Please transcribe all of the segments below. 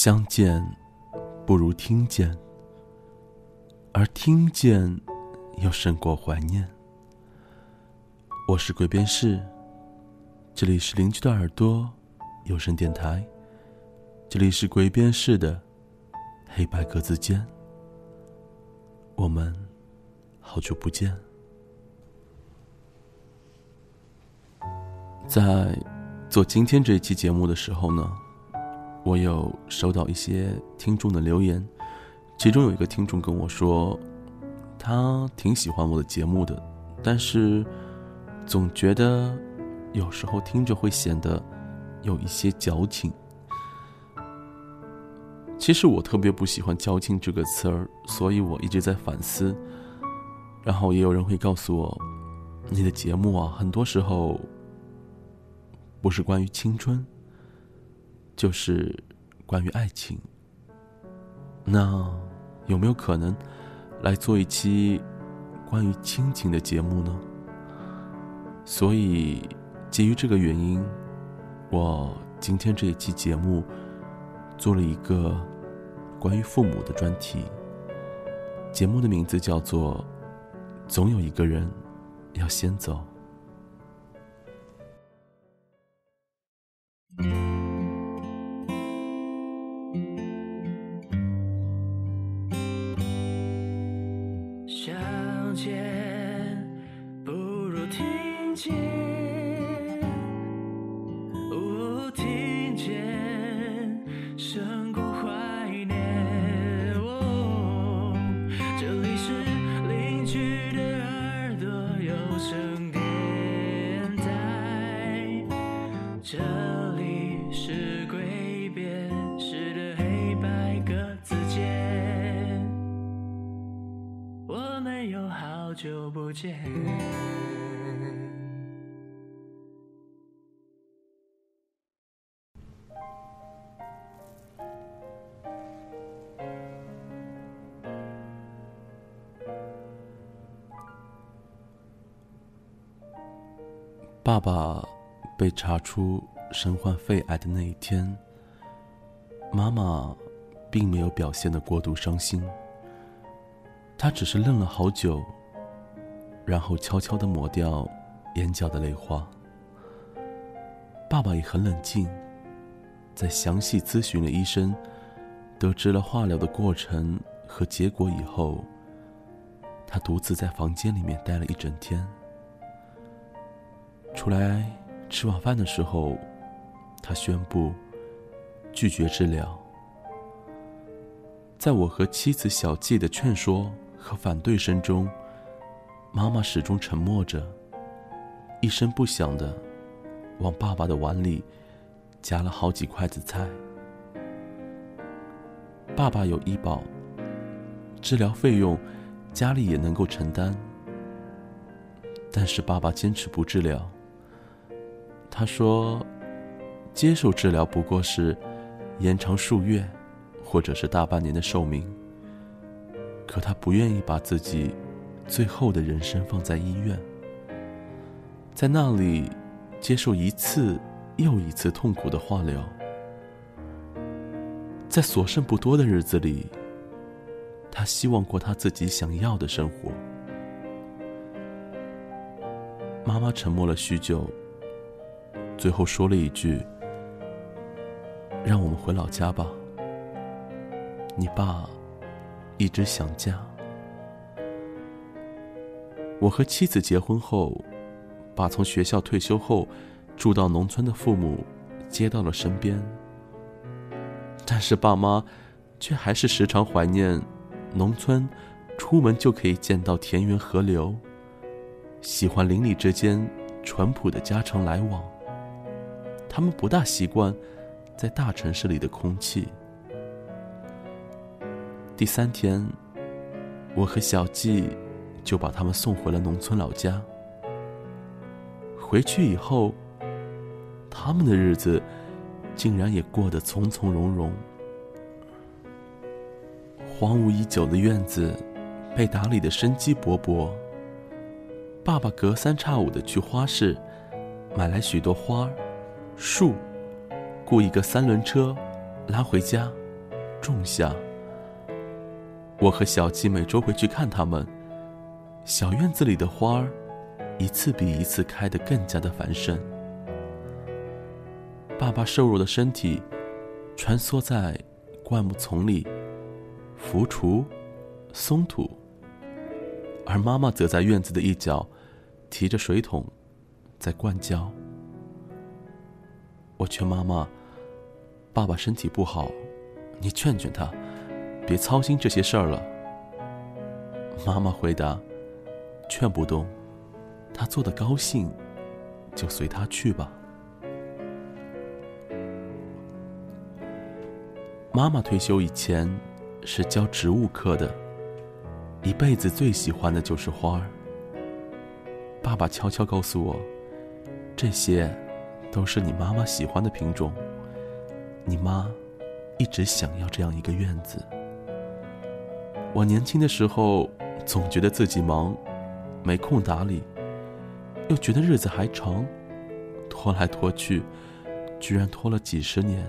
相见不如听见，而听见又胜过怀念。我是鬼边士，这里是邻居的耳朵有声电台，这里是鬼边士的黑白格子间。我们好久不见，在做今天这一期节目的时候呢。我有收到一些听众的留言，其中有一个听众跟我说，他挺喜欢我的节目的，但是总觉得有时候听着会显得有一些矫情。其实我特别不喜欢“矫情”这个词儿，所以我一直在反思。然后也有人会告诉我，你的节目啊，很多时候不是关于青春。就是关于爱情。那有没有可能来做一期关于亲情的节目呢？所以基于这个原因，我今天这一期节目做了一个关于父母的专题。节目的名字叫做《总有一个人要先走》。care. 久不见爸爸被查出身患肺癌的那一天，妈妈并没有表现的过度伤心。她只是愣了好久，然后悄悄的抹掉眼角的泪花。爸爸也很冷静，在详细咨询了医生，得知了化疗的过程和结果以后，他独自在房间里面待了一整天。出来吃晚饭的时候，他宣布拒绝治疗。在我和妻子小季的劝说和反对声中，妈妈始终沉默着，一声不响的往爸爸的碗里夹了好几筷子菜。爸爸有医保，治疗费用家里也能够承担，但是爸爸坚持不治疗。他说：“接受治疗不过是延长数月，或者是大半年的寿命。可他不愿意把自己最后的人生放在医院，在那里接受一次又一次痛苦的化疗。在所剩不多的日子里，他希望过他自己想要的生活。”妈妈沉默了许久。最后说了一句：“让我们回老家吧。”你爸一直想家。我和妻子结婚后，把从学校退休后住到农村的父母接到了身边。但是爸妈却还是时常怀念农村，出门就可以见到田园河流，喜欢邻里之间淳朴的家常来往。他们不大习惯在大城市里的空气。第三天，我和小季就把他们送回了农村老家。回去以后，他们的日子竟然也过得从从容容。荒芜已久的院子被打理的生机勃勃。爸爸隔三差五的去花市买来许多花。树，雇一个三轮车，拉回家。种下。我和小鸡每周回去看他们，小院子里的花儿，一次比一次开得更加的繁盛。爸爸瘦弱的身体，穿梭在灌木丛里，浮锄、松土，而妈妈则在院子的一角，提着水桶，在灌浇。我劝妈妈：“爸爸身体不好，你劝劝他，别操心这些事儿了。”妈妈回答：“劝不动，他做的高兴，就随他去吧。”妈妈退休以前是教植物课的，一辈子最喜欢的就是花儿。爸爸悄悄告诉我，这些。都是你妈妈喜欢的品种。你妈一直想要这样一个院子。我年轻的时候总觉得自己忙，没空打理，又觉得日子还长，拖来拖去，居然拖了几十年。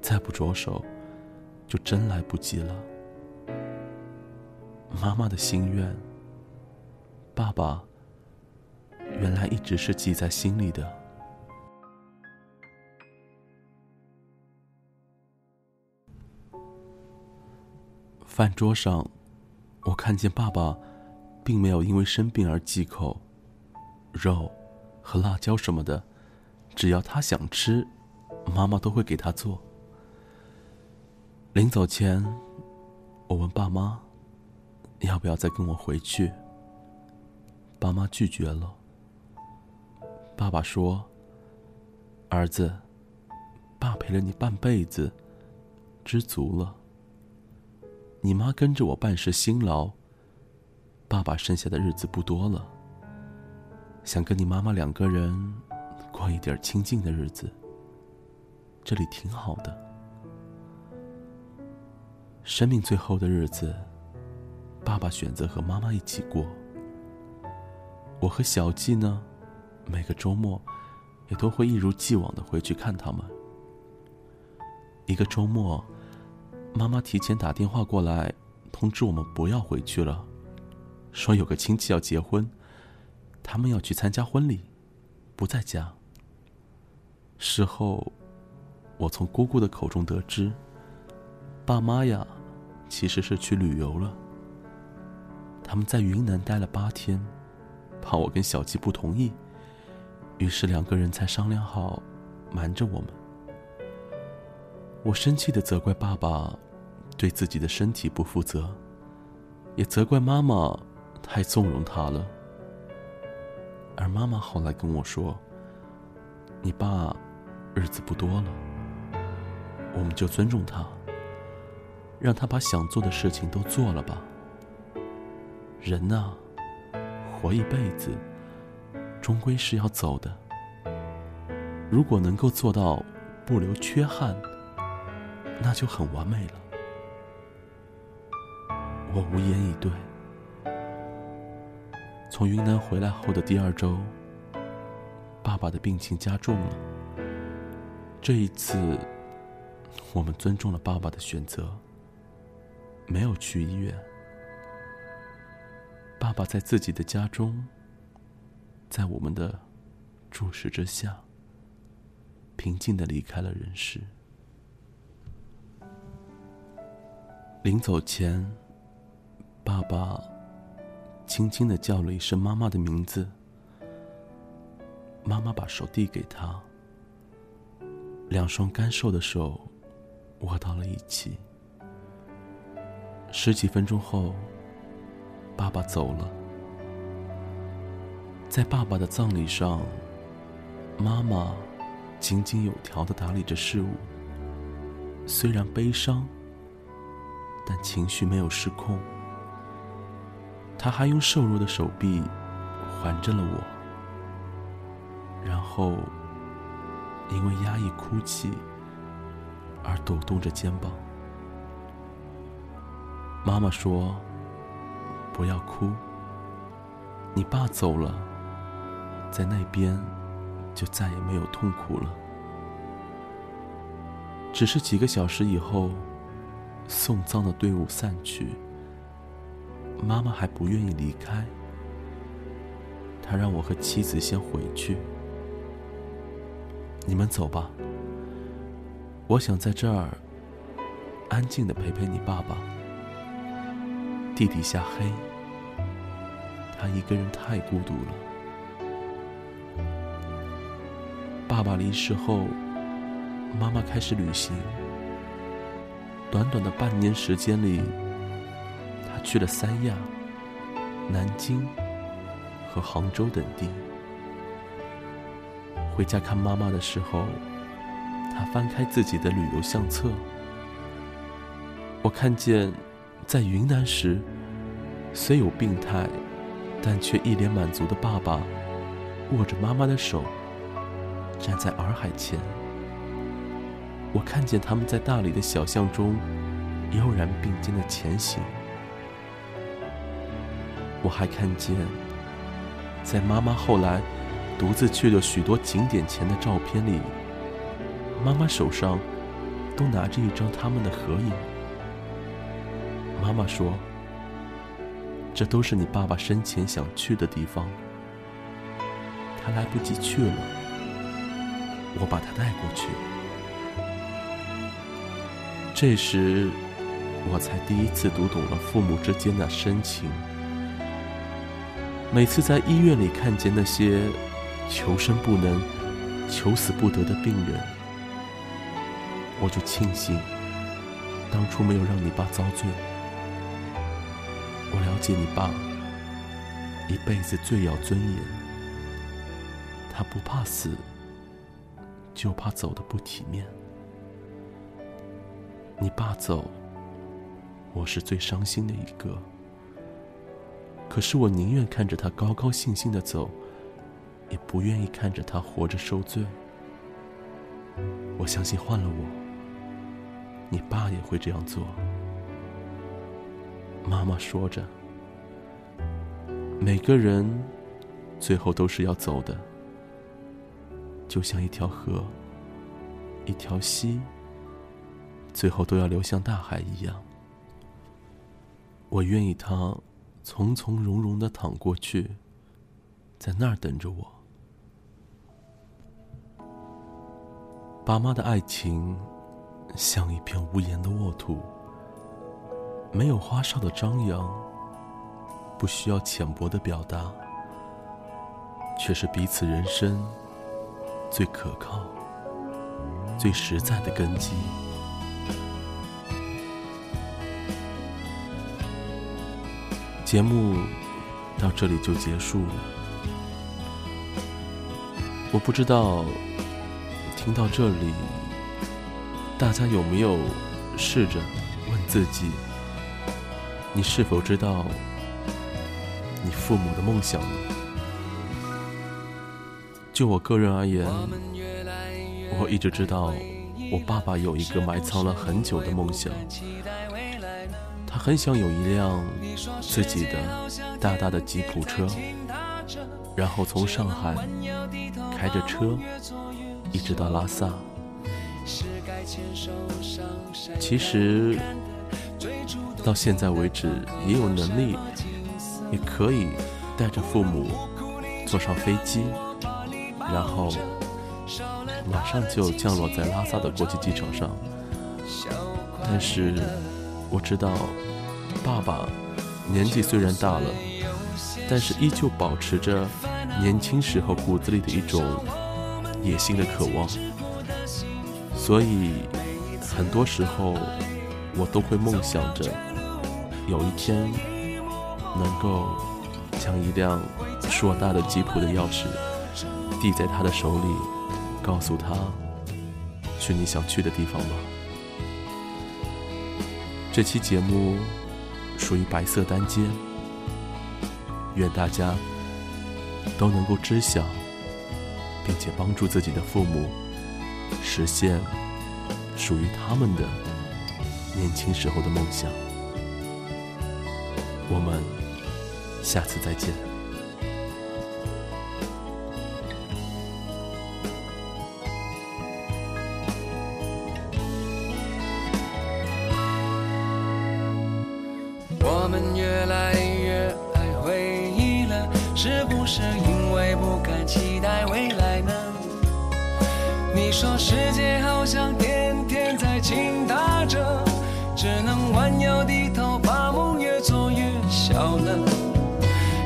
再不着手，就真来不及了。妈妈的心愿，爸爸原来一直是记在心里的。饭桌上，我看见爸爸，并没有因为生病而忌口肉和辣椒什么的，只要他想吃，妈妈都会给他做。临走前，我问爸妈，要不要再跟我回去？爸妈拒绝了。爸爸说：“儿子，爸陪了你半辈子，知足了。”你妈跟着我办事辛劳，爸爸剩下的日子不多了。想跟你妈妈两个人过一点清静的日子，这里挺好的。生命最后的日子，爸爸选择和妈妈一起过。我和小季呢，每个周末也都会一如既往的回去看他们。一个周末。妈妈提前打电话过来，通知我们不要回去了，说有个亲戚要结婚，他们要去参加婚礼，不在家。事后，我从姑姑的口中得知，爸妈呀，其实是去旅游了。他们在云南待了八天，怕我跟小季不同意，于是两个人才商量好，瞒着我们。我生气的责怪爸爸，对自己的身体不负责，也责怪妈妈太纵容他了。而妈妈后来跟我说：“你爸日子不多了，我们就尊重他，让他把想做的事情都做了吧。人呐，活一辈子，终归是要走的。如果能够做到不留缺憾。”那就很完美了。我无言以对。从云南回来后的第二周，爸爸的病情加重了。这一次，我们尊重了爸爸的选择，没有去医院。爸爸在自己的家中，在我们的注视之下，平静的离开了人世。临走前，爸爸轻轻的叫了一声妈妈的名字。妈妈把手递给他，两双干瘦的手握到了一起。十几分钟后，爸爸走了。在爸爸的葬礼上，妈妈井井有条的打理着事务，虽然悲伤。但情绪没有失控，他还用瘦弱的手臂环着了我，然后因为压抑哭泣而抖动着肩膀。妈妈说：“不要哭，你爸走了，在那边就再也没有痛苦了。只是几个小时以后。”送葬的队伍散去，妈妈还不愿意离开。他让我和妻子先回去，你们走吧。我想在这儿安静的陪陪你爸爸。地底下黑，他一个人太孤独了。爸爸离世后，妈妈开始旅行。短短的半年时间里，去了三亚、南京和杭州等地。回家看妈妈的时候，她翻开自己的旅游相册，我看见。在云南时，虽有病态，但却一脸满足的爸爸，握着妈妈的手，站在洱海前。我看见他们在大理的小巷中，悠然并肩的前行。我还看见，在妈妈后来独自去了许多景点前的照片里，妈妈手上都拿着一张他们的合影。妈妈说：“这都是你爸爸生前想去的地方，他来不及去了，我把他带过去。”这时，我才第一次读懂了父母之间的深情。每次在医院里看见那些求生不能、求死不得的病人，我就庆幸当初没有让你爸遭罪。我了解你爸，一辈子最要尊严。他不怕死，就怕走的不体面。你爸走，我是最伤心的一个。可是我宁愿看着他高高兴兴的走，也不愿意看着他活着受罪。我相信换了我，你爸也会这样做。妈妈说着：“每个人最后都是要走的，就像一条河、一条溪，最后都要流向大海一样。我愿意他从从容容的躺过去，在那儿等着我。爸妈的爱情像一片无言的沃土。”没有花哨的张扬，不需要浅薄的表达，却是彼此人生最可靠、最实在的根基。节目到这里就结束了。我不知道听到这里，大家有没有试着问自己？你是否知道你父母的梦想呢？就我个人而言，我一直知道我爸爸有一个埋藏了很久的梦想，他很想有一辆自己的大大的吉普车，然后从上海开着车一直到拉萨。其实。到现在为止，也有能力，也可以带着父母坐上飞机，然后马上就降落在拉萨的国际机场上。但是我知道，爸爸年纪虽然大了，但是依旧保持着年轻时候骨子里的一种野心的渴望，所以很多时候我都会梦想着。有一天，能够将一辆硕大的吉普的钥匙递在他的手里，告诉他去你想去的地方吧。这期节目属于白色单间，愿大家都能够知晓，并且帮助自己的父母实现属于他们的年轻时候的梦想。我们下次再见。说世界好像天天在倾塌着，只能弯腰低头，把梦越做越小了。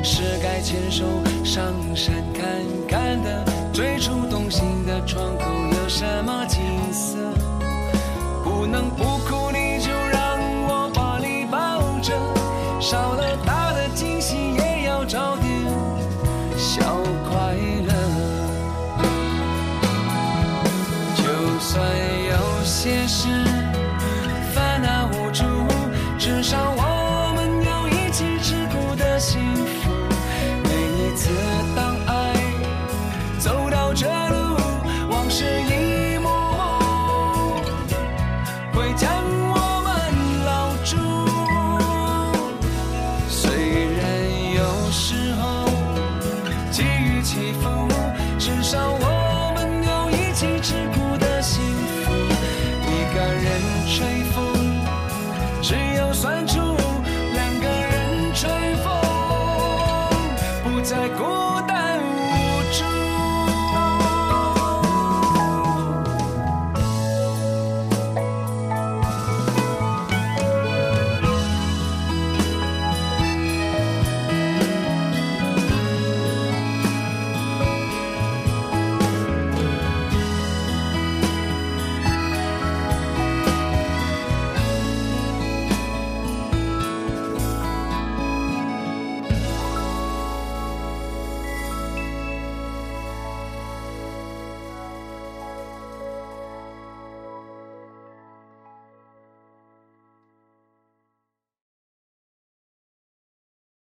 是该牵手上山看看的，最初动心的窗口有什么景色？